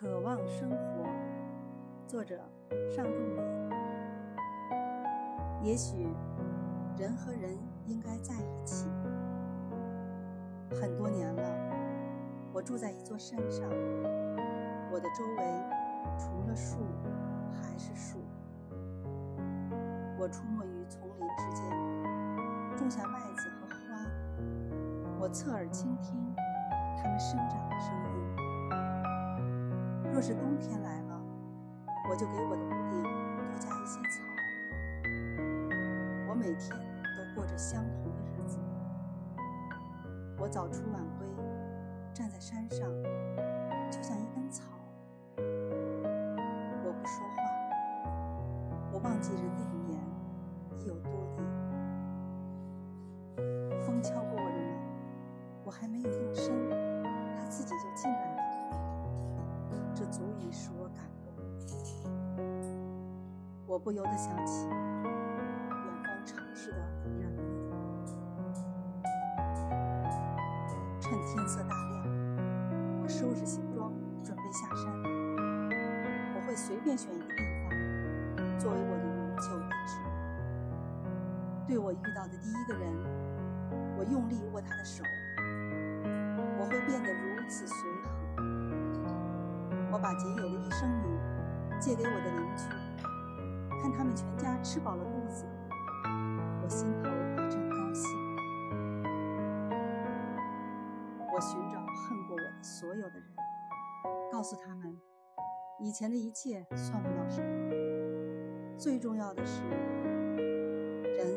渴望生活，作者尚仲敏。也许人和人应该在一起。很多年了，我住在一座山上，我的周围除了树还是树。我出没于丛林之间，种下麦子和花。我侧耳倾听它们生长。若是冬天来了，我就给我的屋顶多加一些草。我每天都过着相同的日子。我早出晚归，站在山上，就像一根草。我不说话，我忘记人的语言已有多年。风敲过我的门，我还没有我感动。我不由得想起远方城市的人们。趁天色大亮，我收拾行装，准备下山。我会随便选一个地方作为我的永久地址。对我遇到的第一个人，我用力握他的手。我会变得如此随。把仅有的一升米借给我的邻居，看他们全家吃饱了肚子，我心头一阵高兴。我寻找恨过我的所有的人，告诉他们，以前的一切算不了什么，最重要的是，人